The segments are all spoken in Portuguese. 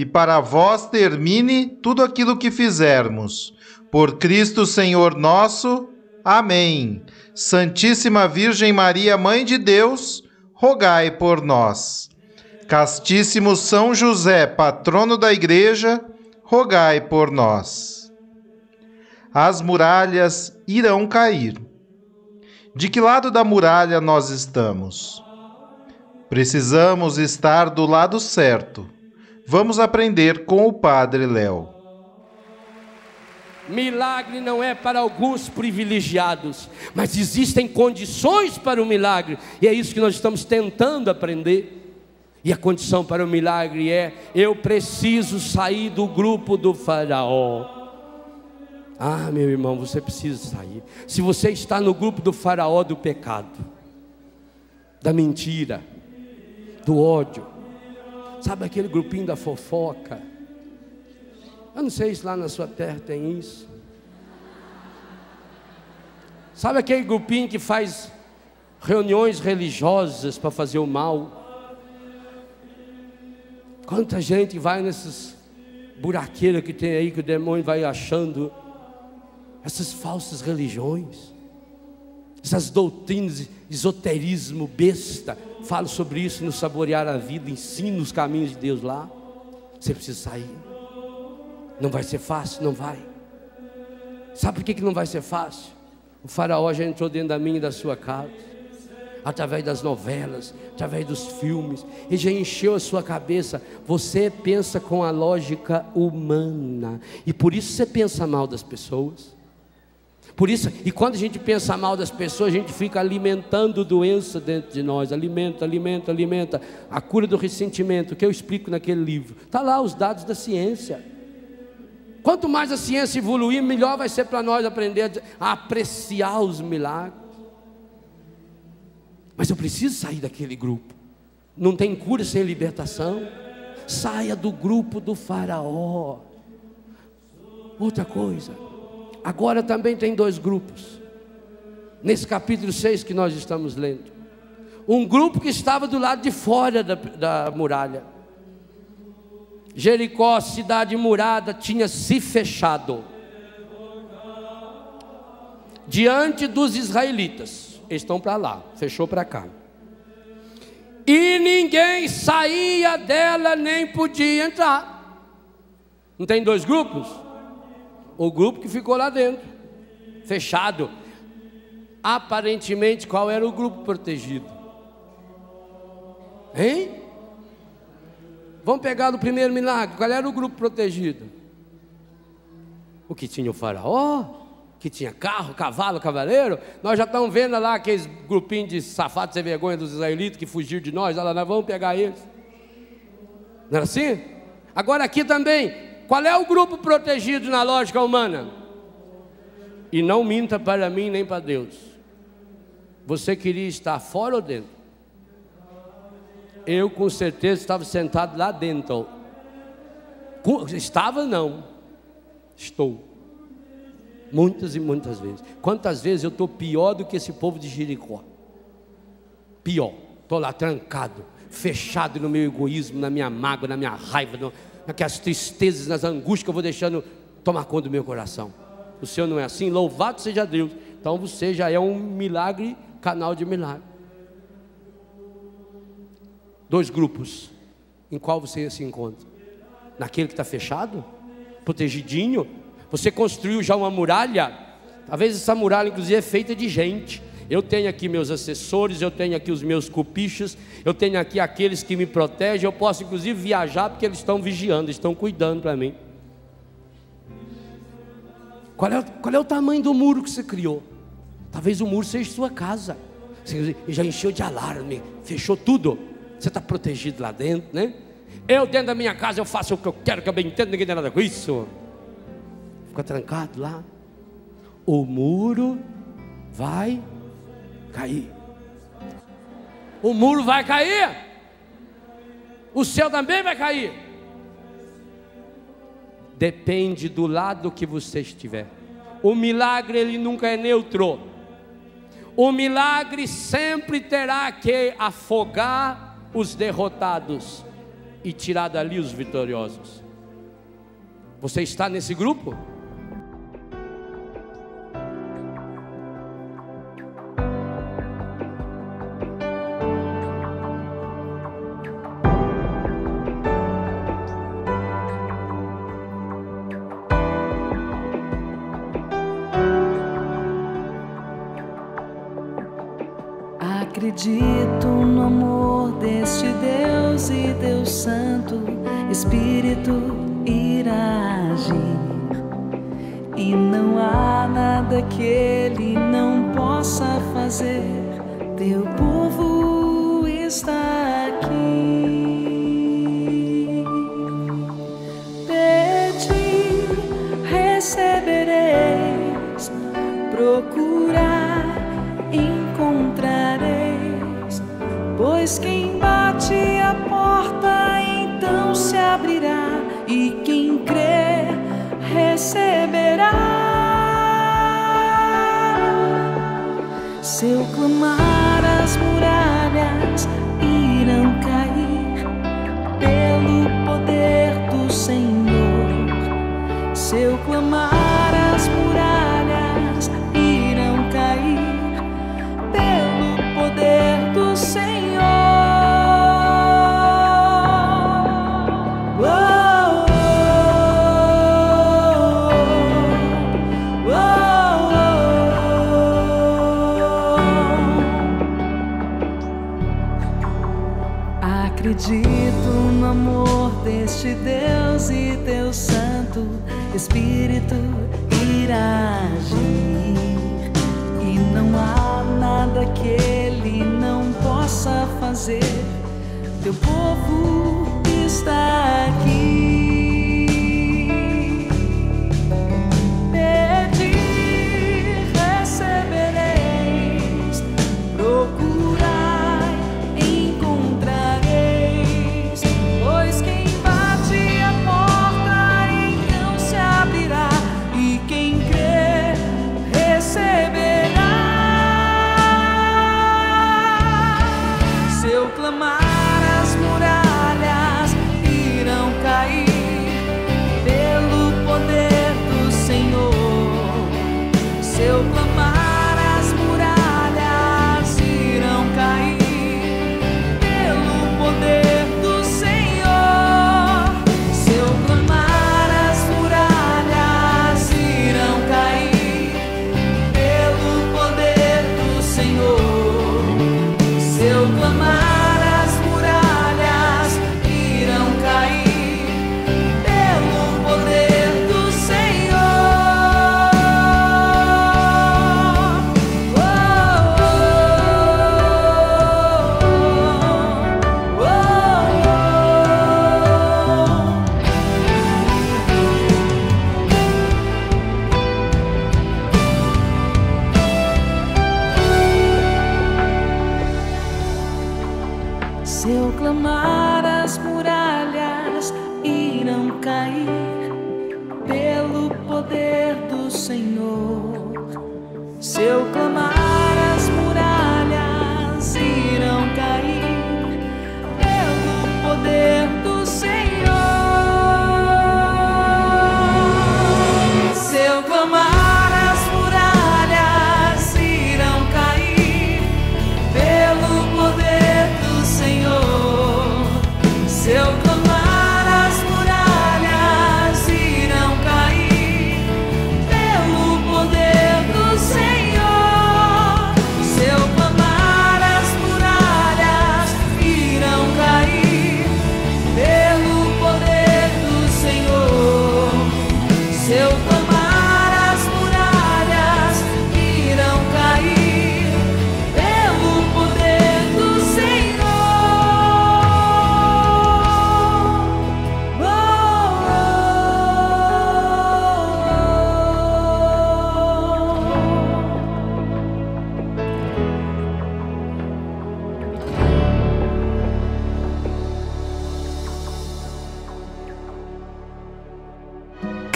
e para vós termine tudo aquilo que fizermos. Por Cristo Senhor nosso. Amém. Santíssima Virgem Maria, Mãe de Deus, rogai por nós. Castíssimo São José, patrono da Igreja, rogai por nós. As muralhas irão cair. De que lado da muralha nós estamos? Precisamos estar do lado certo Vamos aprender com o Padre Léo. Milagre não é para alguns privilegiados, mas existem condições para o milagre, e é isso que nós estamos tentando aprender. E a condição para o milagre é: eu preciso sair do grupo do Faraó. Ah, meu irmão, você precisa sair. Se você está no grupo do Faraó do pecado, da mentira, do ódio, Sabe aquele grupinho da fofoca? Eu não sei se lá na sua terra tem isso. Sabe aquele grupinho que faz reuniões religiosas para fazer o mal? Quanta gente vai nesses buraqueiros que tem aí que o demônio vai achando essas falsas religiões, essas doutrinas, esoterismo besta, Falo sobre isso no Saborear a Vida, ensino os caminhos de Deus lá. Você precisa sair. Não vai ser fácil? Não vai. Sabe por que, que não vai ser fácil? O faraó já entrou dentro da minha e da sua casa, através das novelas, através dos filmes, e já encheu a sua cabeça. Você pensa com a lógica humana, e por isso você pensa mal das pessoas. Por isso, e quando a gente pensa mal das pessoas, a gente fica alimentando doença dentro de nós, alimenta, alimenta, alimenta. A cura do ressentimento, que eu explico naquele livro. Está lá os dados da ciência. Quanto mais a ciência evoluir, melhor vai ser para nós aprender a apreciar os milagres. Mas eu preciso sair daquele grupo. Não tem cura sem libertação. Saia do grupo do faraó. Outra coisa Agora também tem dois grupos. Nesse capítulo 6 que nós estamos lendo. Um grupo que estava do lado de fora da, da muralha. Jericó, cidade murada, tinha se fechado diante dos israelitas. Eles estão para lá, fechou para cá. E ninguém saía dela nem podia entrar. Não tem dois grupos? O grupo que ficou lá dentro, fechado. Aparentemente, qual era o grupo protegido? Hein? Vamos pegar no primeiro milagre, qual era o grupo protegido? O que tinha o faraó, que tinha carro, cavalo, cavaleiro. Nós já estamos vendo lá aqueles grupinhos de safados sem vergonha dos israelitas que fugiram de nós. Olha lá, nós vamos pegar eles. Não era assim? Agora aqui também, qual é o grupo protegido na lógica humana? E não minta para mim nem para Deus. Você queria estar fora ou dentro? Eu com certeza estava sentado lá dentro. Estava não. Estou. Muitas e muitas vezes. Quantas vezes eu estou pior do que esse povo de Jericó? Pior. Estou lá trancado, fechado no meu egoísmo, na minha mágoa, na minha raiva. No naquelas tristezas, nas angústias que eu vou deixando tomar conta do meu coração. O Senhor não é assim? Louvado seja Deus. Então você já é um milagre, canal de milagre. Dois grupos. Em qual você se encontra? Naquele que está fechado? Protegidinho? Você construiu já uma muralha? Talvez essa muralha, inclusive, é feita de gente. Eu tenho aqui meus assessores, eu tenho aqui os meus cupichos, eu tenho aqui aqueles que me protegem. Eu posso, inclusive, viajar porque eles estão vigiando, estão cuidando para mim. Qual é, qual é o tamanho do muro que você criou? Talvez o muro seja sua casa. Você já encheu de alarme, fechou tudo. Você está protegido lá dentro, né? Eu dentro da minha casa eu faço o que eu quero, que eu bem entendo, ninguém tem nada com isso. Fica trancado lá. O muro vai cair. O muro vai cair. O céu também vai cair. Depende do lado que você estiver. O milagre ele nunca é neutro. O milagre sempre terá que afogar os derrotados e tirar dali os vitoriosos. Você está nesse grupo? Acredito no amor deste Deus e Deus Santo, Espírito irá agir. E não há nada que ele não possa fazer. Teu povo está Se eu clamar, Acredito no amor deste Deus e Deus Santo, Espírito irá agir. E não há nada que ele não possa fazer. Teu povo está aqui.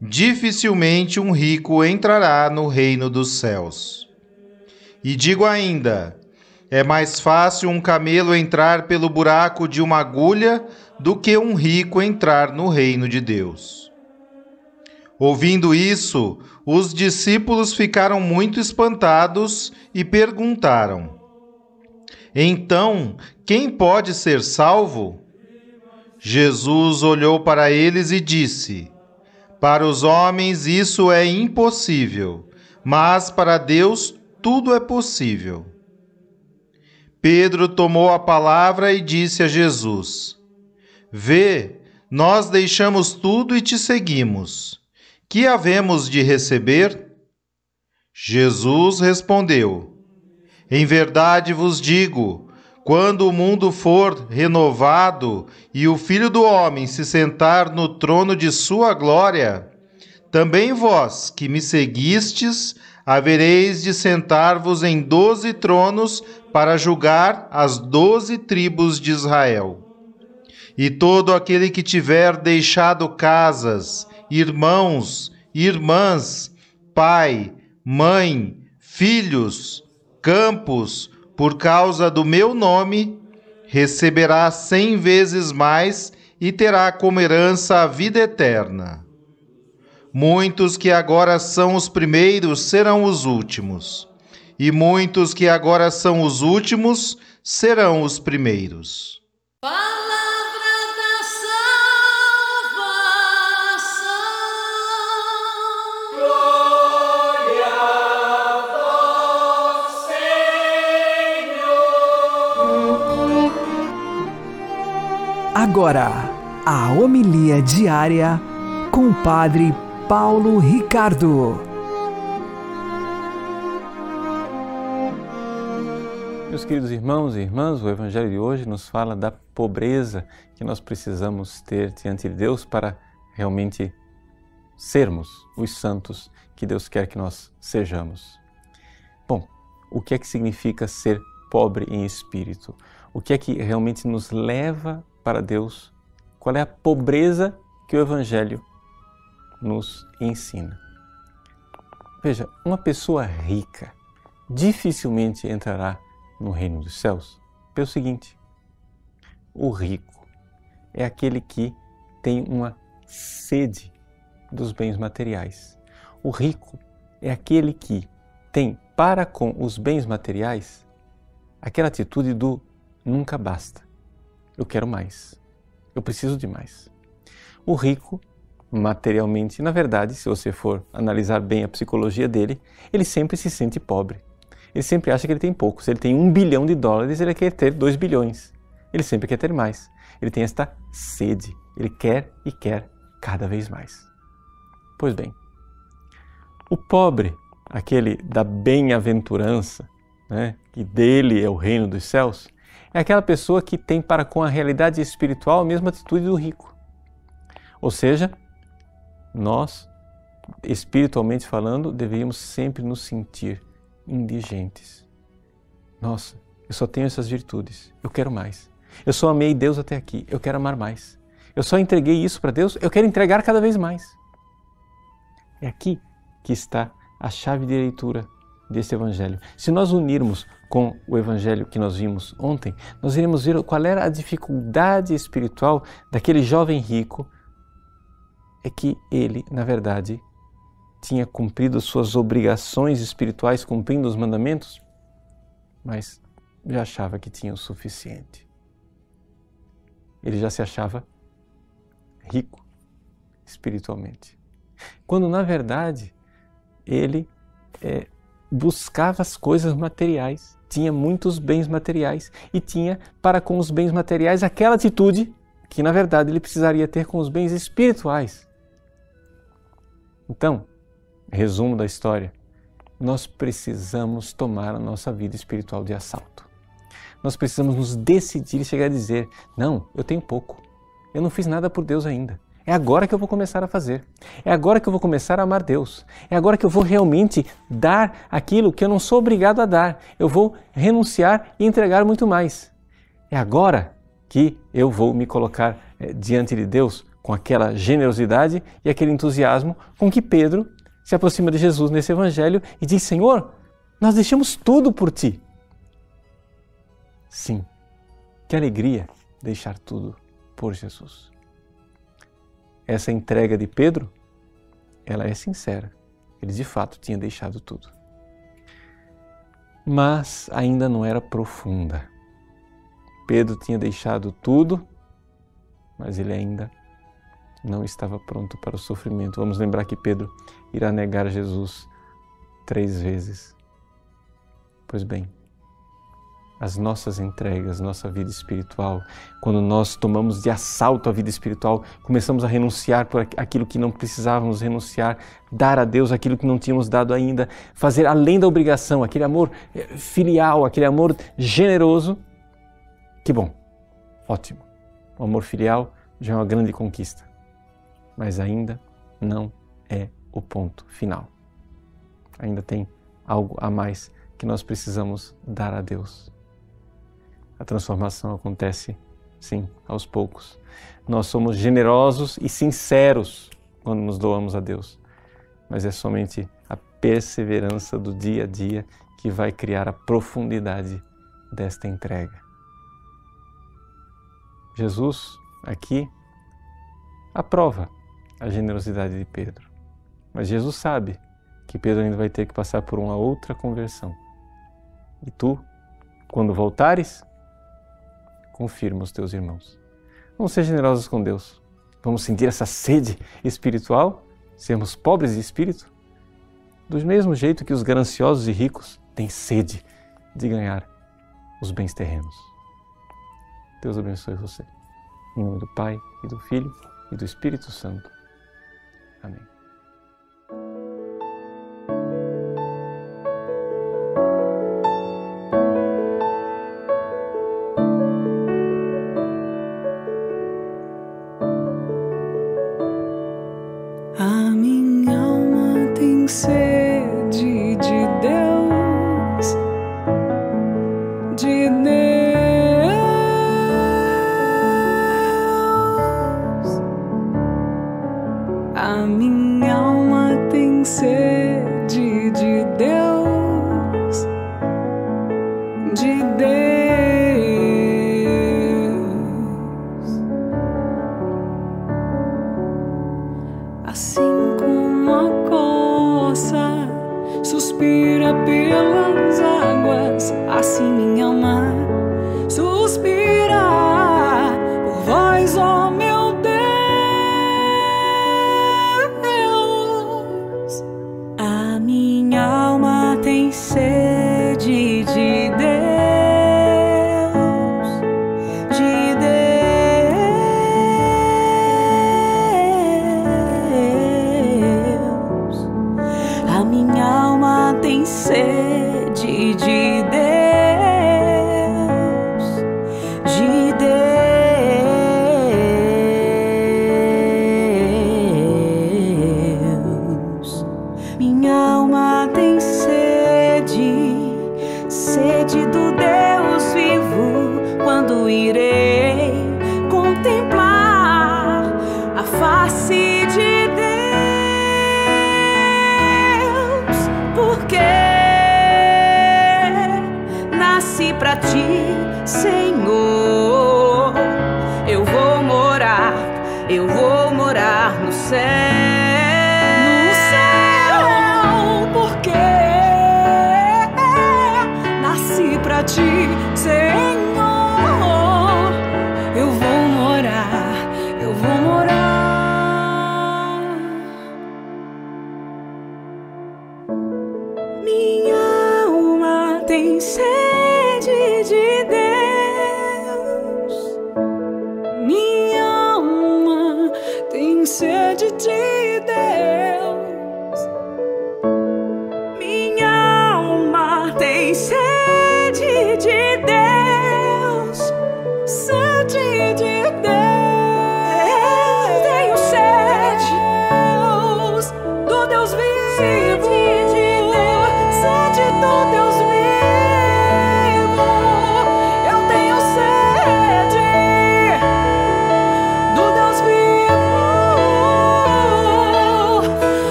dificilmente um rico entrará no reino dos céus. E digo ainda: é mais fácil um camelo entrar pelo buraco de uma agulha do que um rico entrar no reino de Deus. Ouvindo isso, os discípulos ficaram muito espantados e perguntaram: então, quem pode ser salvo? Jesus olhou para eles e disse: Para os homens isso é impossível, mas para Deus tudo é possível. Pedro tomou a palavra e disse a Jesus: Vê, nós deixamos tudo e te seguimos. Que havemos de receber? Jesus respondeu: em verdade vos digo: quando o mundo for renovado e o Filho do Homem se sentar no trono de sua glória, também vós que me seguistes, havereis de sentar-vos em doze tronos para julgar as doze tribos de Israel. E todo aquele que tiver deixado casas, irmãos, irmãs, pai, mãe, filhos, campos, por causa do meu nome, receberá cem vezes mais e terá como herança a vida eterna. Muitos que agora são os primeiros serão os últimos, e muitos que agora são os últimos serão os primeiros. Agora, a homilia diária com o Padre Paulo Ricardo. Meus queridos irmãos e irmãs, o Evangelho de hoje nos fala da pobreza que nós precisamos ter diante de Deus para realmente sermos os santos que Deus quer que nós sejamos. Bom, o que é que significa ser pobre em espírito? O que é que realmente nos leva para Deus, qual é a pobreza que o Evangelho nos ensina. Veja, uma pessoa rica dificilmente entrará no reino dos céus pelo seguinte: o rico é aquele que tem uma sede dos bens materiais. O rico é aquele que tem para com os bens materiais aquela atitude do nunca basta eu quero mais. Eu preciso de mais. O rico, materialmente, na verdade, se você for analisar bem a psicologia dele, ele sempre se sente pobre. Ele sempre acha que ele tem pouco. Se ele tem um bilhão de dólares, ele quer ter dois bilhões. Ele sempre quer ter mais. Ele tem esta sede. Ele quer e quer cada vez mais. Pois bem, o pobre, aquele da bem-aventurança, né, que dele é o reino dos céus, é aquela pessoa que tem para com a realidade espiritual a mesma atitude do rico. Ou seja, nós, espiritualmente falando, deveríamos sempre nos sentir indigentes. Nossa, eu só tenho essas virtudes, eu quero mais. Eu só amei Deus até aqui, eu quero amar mais. Eu só entreguei isso para Deus, eu quero entregar cada vez mais. É aqui que está a chave de leitura desse Evangelho. Se nós unirmos com o Evangelho que nós vimos ontem, nós iremos ver qual era a dificuldade espiritual daquele jovem rico. É que ele, na verdade, tinha cumprido suas obrigações espirituais, cumprindo os mandamentos, mas já achava que tinha o suficiente. Ele já se achava rico espiritualmente. Quando, na verdade, ele é, buscava as coisas materiais, tinha muitos bens materiais e tinha para com os bens materiais aquela atitude que na verdade ele precisaria ter com os bens espirituais. Então, resumo da história, nós precisamos tomar a nossa vida espiritual de assalto. Nós precisamos nos decidir e chegar a dizer: não, eu tenho pouco, eu não fiz nada por Deus ainda. É agora que eu vou começar a fazer. É agora que eu vou começar a amar Deus. É agora que eu vou realmente dar aquilo que eu não sou obrigado a dar. Eu vou renunciar e entregar muito mais. É agora que eu vou me colocar eh, diante de Deus com aquela generosidade e aquele entusiasmo com que Pedro se aproxima de Jesus nesse evangelho e diz: Senhor, nós deixamos tudo por ti. Sim, que alegria deixar tudo por Jesus. Essa entrega de Pedro, ela é sincera. Ele de fato tinha deixado tudo. Mas ainda não era profunda. Pedro tinha deixado tudo, mas ele ainda não estava pronto para o sofrimento. Vamos lembrar que Pedro irá negar Jesus três vezes. Pois bem, as nossas entregas, nossa vida espiritual, quando nós tomamos de assalto a vida espiritual, começamos a renunciar por aquilo que não precisávamos renunciar, dar a Deus aquilo que não tínhamos dado ainda, fazer além da obrigação, aquele amor eh, filial, aquele amor generoso. Que bom, ótimo. O amor filial já é uma grande conquista mas ainda não é o ponto final. Ainda tem algo a mais que nós precisamos dar a Deus. A transformação acontece, sim, aos poucos. Nós somos generosos e sinceros quando nos doamos a Deus, mas é somente a perseverança do dia a dia que vai criar a profundidade desta entrega. Jesus aqui aprova a generosidade de Pedro. Mas Jesus sabe que Pedro ainda vai ter que passar por uma outra conversão. E tu, quando voltares, confirma os teus irmãos. Vamos ser generosos com Deus. Vamos sentir essa sede espiritual, sermos pobres de espírito, do mesmo jeito que os gananciosos e ricos têm sede de ganhar os bens terrenos. Deus abençoe você. Em nome do Pai, e do Filho, e do Espírito Santo. Amém. Águas, assim minha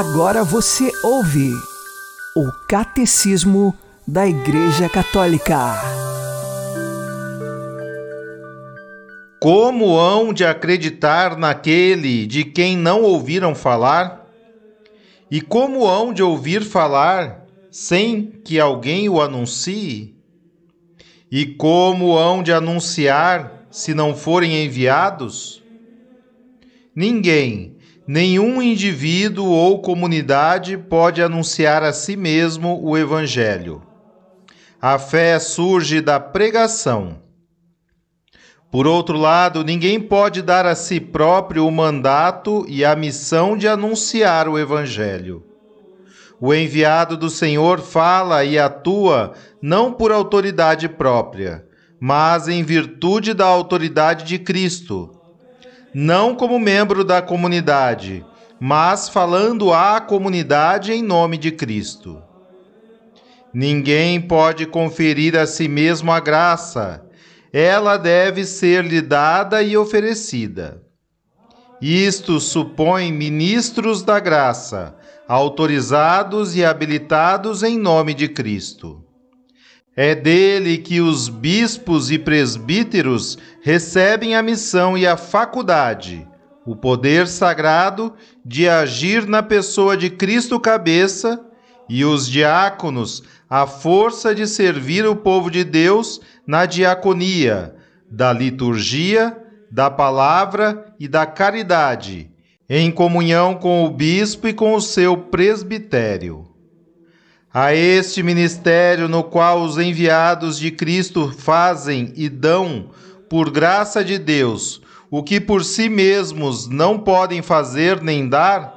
Agora você ouve o Catecismo da Igreja Católica. Como hão de acreditar naquele de quem não ouviram falar? E como hão de ouvir falar sem que alguém o anuncie? E como hão de anunciar se não forem enviados? Ninguém, nenhum indivíduo ou comunidade pode anunciar a si mesmo o Evangelho. A fé surge da pregação. Por outro lado, ninguém pode dar a si próprio o mandato e a missão de anunciar o Evangelho. O enviado do Senhor fala e atua não por autoridade própria, mas em virtude da autoridade de Cristo. Não como membro da comunidade, mas falando à comunidade em nome de Cristo. Ninguém pode conferir a si mesmo a graça, ela deve ser-lhe dada e oferecida. Isto supõe ministros da graça autorizados e habilitados em nome de Cristo. É dele que os bispos e presbíteros recebem a missão e a faculdade, o poder sagrado de agir na pessoa de Cristo cabeça, e os diáconos a força de servir o povo de Deus na diaconia, da liturgia, da palavra e da caridade em comunhão com o bispo e com o seu presbitério. A este ministério no qual os enviados de Cristo fazem e dão, por graça de Deus, o que por si mesmos não podem fazer nem dar,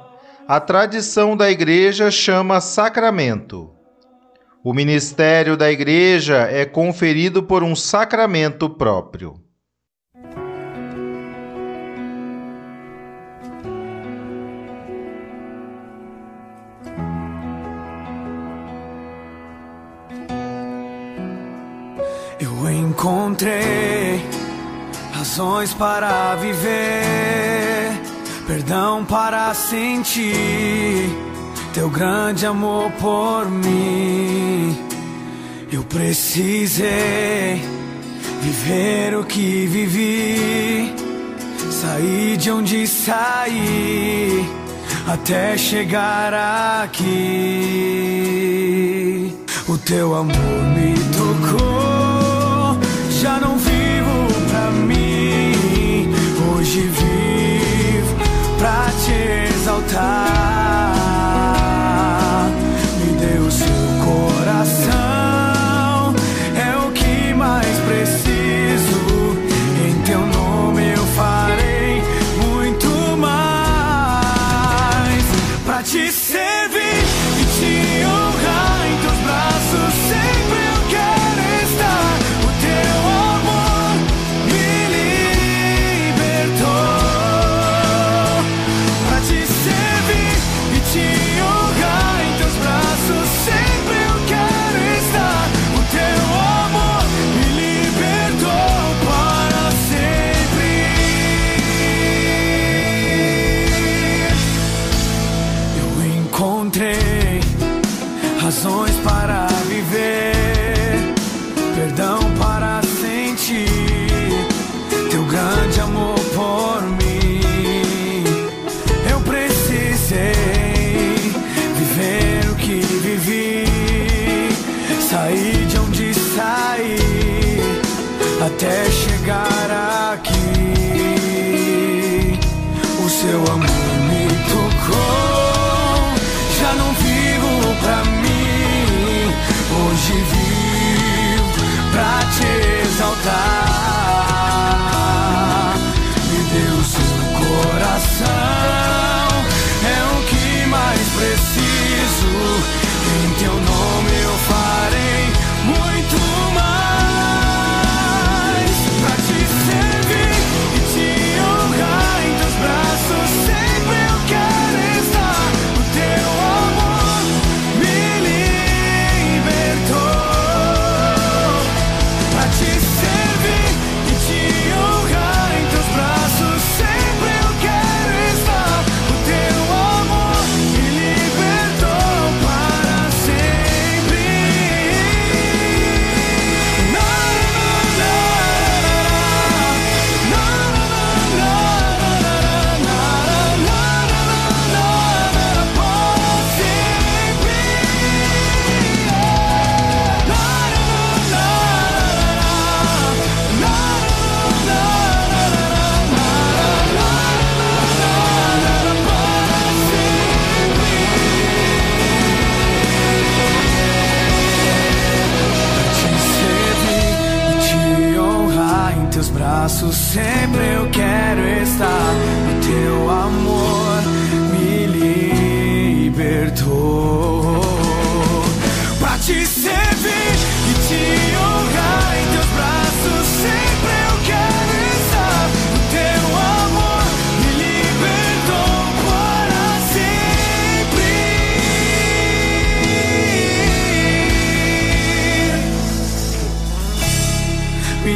a tradição da Igreja chama sacramento. O ministério da Igreja é conferido por um sacramento próprio. Encontrei razões para viver, perdão para sentir teu grande amor por mim. Eu precisei viver o que vivi, sair de onde saí até chegar aqui. O teu amor me tocou já não vivo pra mim, hoje vivo pra te exaltar. Me deu seu coração,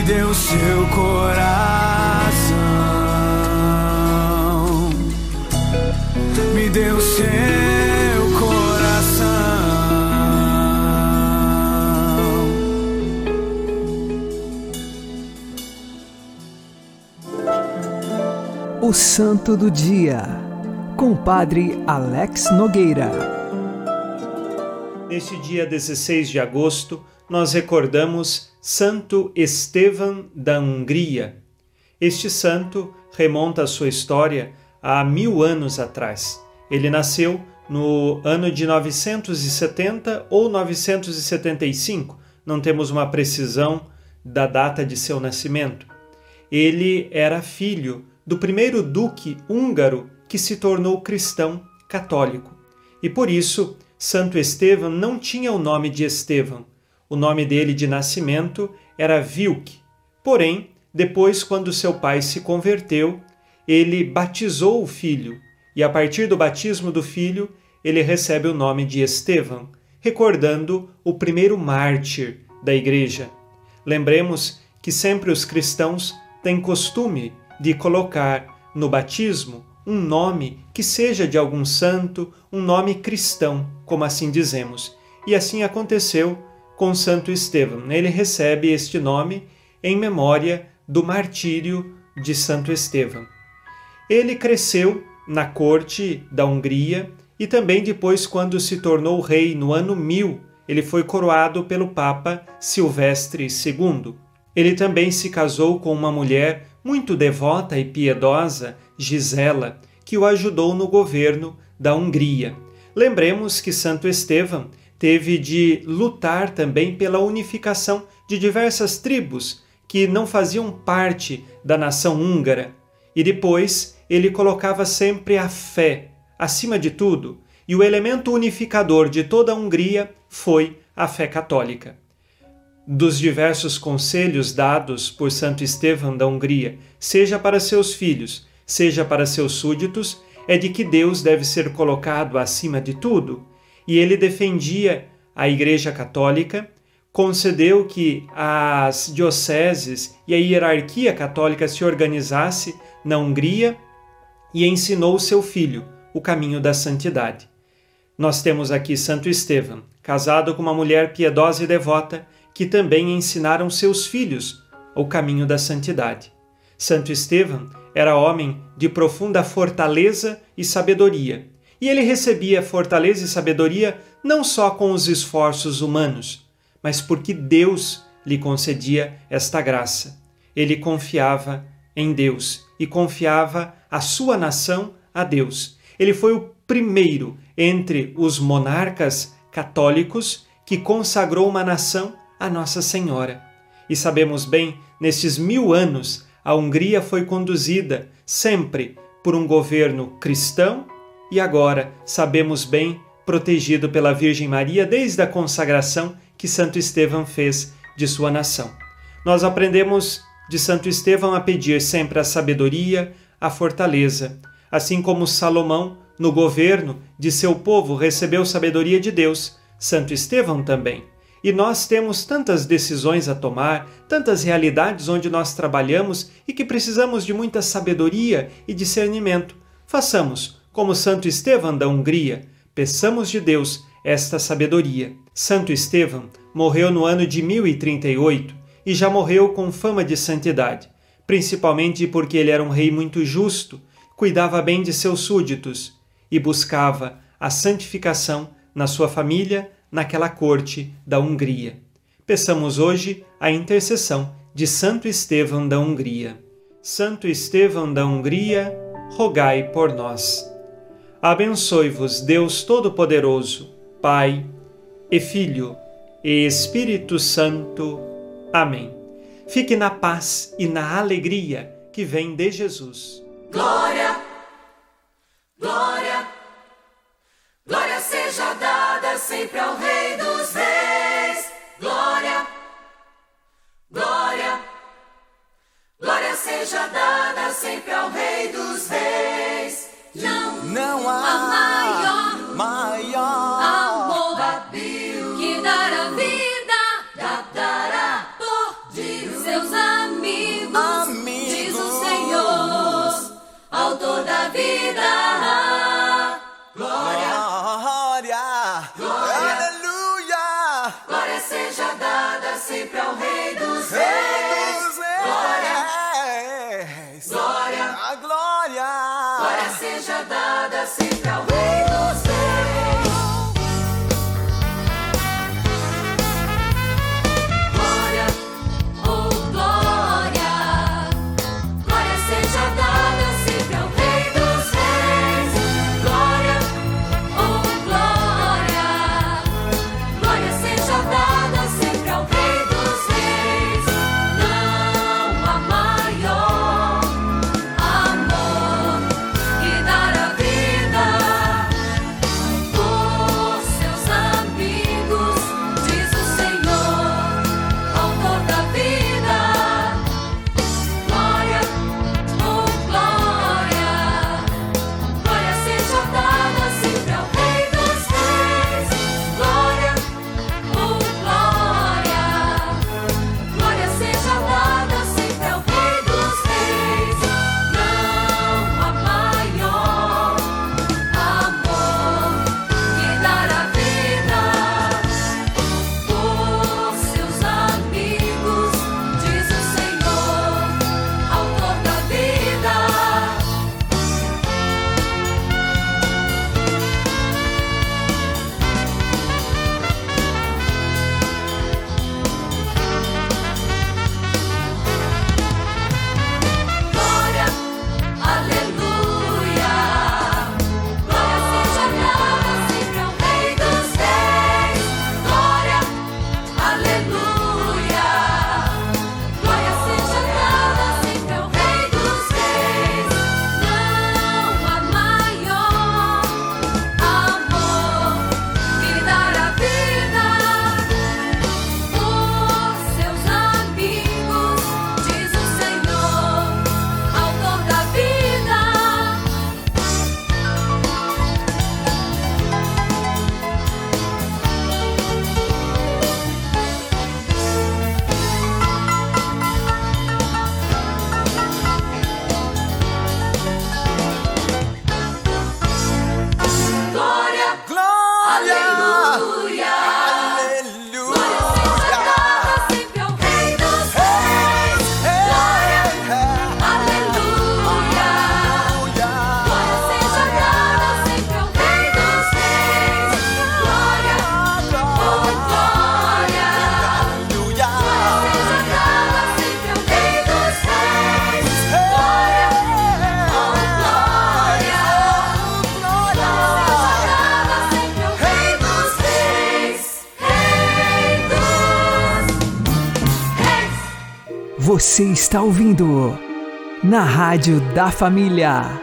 deu seu coração. Me deu seu coração. O Santo do Dia, com o Padre Alex Nogueira. Neste dia 16 de agosto, nós recordamos Santo Estevão da Hungria. Este santo remonta a sua história a mil anos atrás. Ele nasceu no ano de 970 ou 975, não temos uma precisão da data de seu nascimento. Ele era filho do primeiro duque húngaro que se tornou cristão católico. E por isso, Santo Estevão não tinha o nome de Estevão. O nome dele de nascimento era Vilk. Porém, depois, quando seu pai se converteu, ele batizou o filho, e a partir do batismo do filho, ele recebe o nome de Estevão, recordando o primeiro mártir da igreja. Lembremos que sempre os cristãos têm costume de colocar no batismo um nome que seja de algum santo, um nome cristão, como assim dizemos. E assim aconteceu com Santo Estevão. Ele recebe este nome em memória do martírio de Santo Estevão. Ele cresceu na corte da Hungria e também depois, quando se tornou rei no ano 1000, ele foi coroado pelo Papa Silvestre II. Ele também se casou com uma mulher muito devota e piedosa, Gisela, que o ajudou no governo da Hungria. Lembremos que Santo Estevão teve de lutar também pela unificação de diversas tribos que não faziam parte da nação húngara. E depois ele colocava sempre a fé acima de tudo, e o elemento unificador de toda a Hungria foi a fé católica. Dos diversos conselhos dados por Santo Estevão da Hungria, seja para seus filhos, seja para seus súditos, é de que Deus deve ser colocado acima de tudo, e ele defendia a Igreja Católica, concedeu que as dioceses e a hierarquia católica se organizasse na Hungria e ensinou seu filho o caminho da santidade. Nós temos aqui Santo Estevão, casado com uma mulher piedosa e devota, que também ensinaram seus filhos o caminho da santidade. Santo Estevão era homem de profunda fortaleza e sabedoria, e ele recebia fortaleza e sabedoria não só com os esforços humanos, mas porque Deus lhe concedia esta graça. Ele confiava em Deus e confiava a sua nação a Deus. Ele foi o primeiro entre os monarcas católicos que consagrou uma nação a Nossa Senhora. E sabemos bem, nestes mil anos, a Hungria foi conduzida sempre por um governo cristão e agora, sabemos bem, protegido pela Virgem Maria desde a consagração que Santo Estevão fez de sua nação. Nós aprendemos de Santo Estevão a pedir sempre a sabedoria, a fortaleza, assim como Salomão, no governo de seu povo, recebeu sabedoria de Deus, Santo Estevão também. E nós temos tantas decisões a tomar, tantas realidades onde nós trabalhamos e que precisamos de muita sabedoria e discernimento. Façamos como Santo Estevão da Hungria, peçamos de Deus esta sabedoria. Santo Estevão morreu no ano de 1038 e já morreu com fama de santidade, principalmente porque ele era um rei muito justo, cuidava bem de seus súditos e buscava a santificação na sua família, naquela corte da Hungria. Peçamos hoje a intercessão de Santo Estevão da Hungria. Santo Estevão da Hungria, rogai por nós. Abençoe-vos Deus Todo-Poderoso, Pai e Filho e Espírito Santo. Amém. Fique na paz e na alegria que vem de Jesus. Glória, glória, glória seja dada sempre ao Rei dos Reis. Glória, glória, glória seja dada sempre ao Rei dos Reis. Não, Não há há maior maior amor que dar a vida, da- dará por de seus amigos, Amigos. diz o Senhor, autor da vida. Dada sempre ao Rei dos Você está ouvindo na Rádio da Família.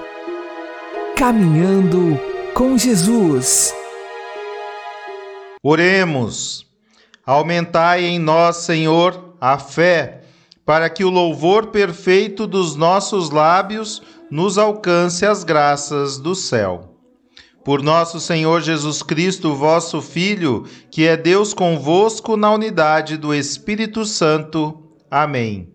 Caminhando com Jesus. Oremos. Aumentai em nós, Senhor, a fé, para que o louvor perfeito dos nossos lábios nos alcance as graças do céu. Por nosso Senhor Jesus Cristo, vosso Filho, que é Deus convosco na unidade do Espírito Santo. Amém.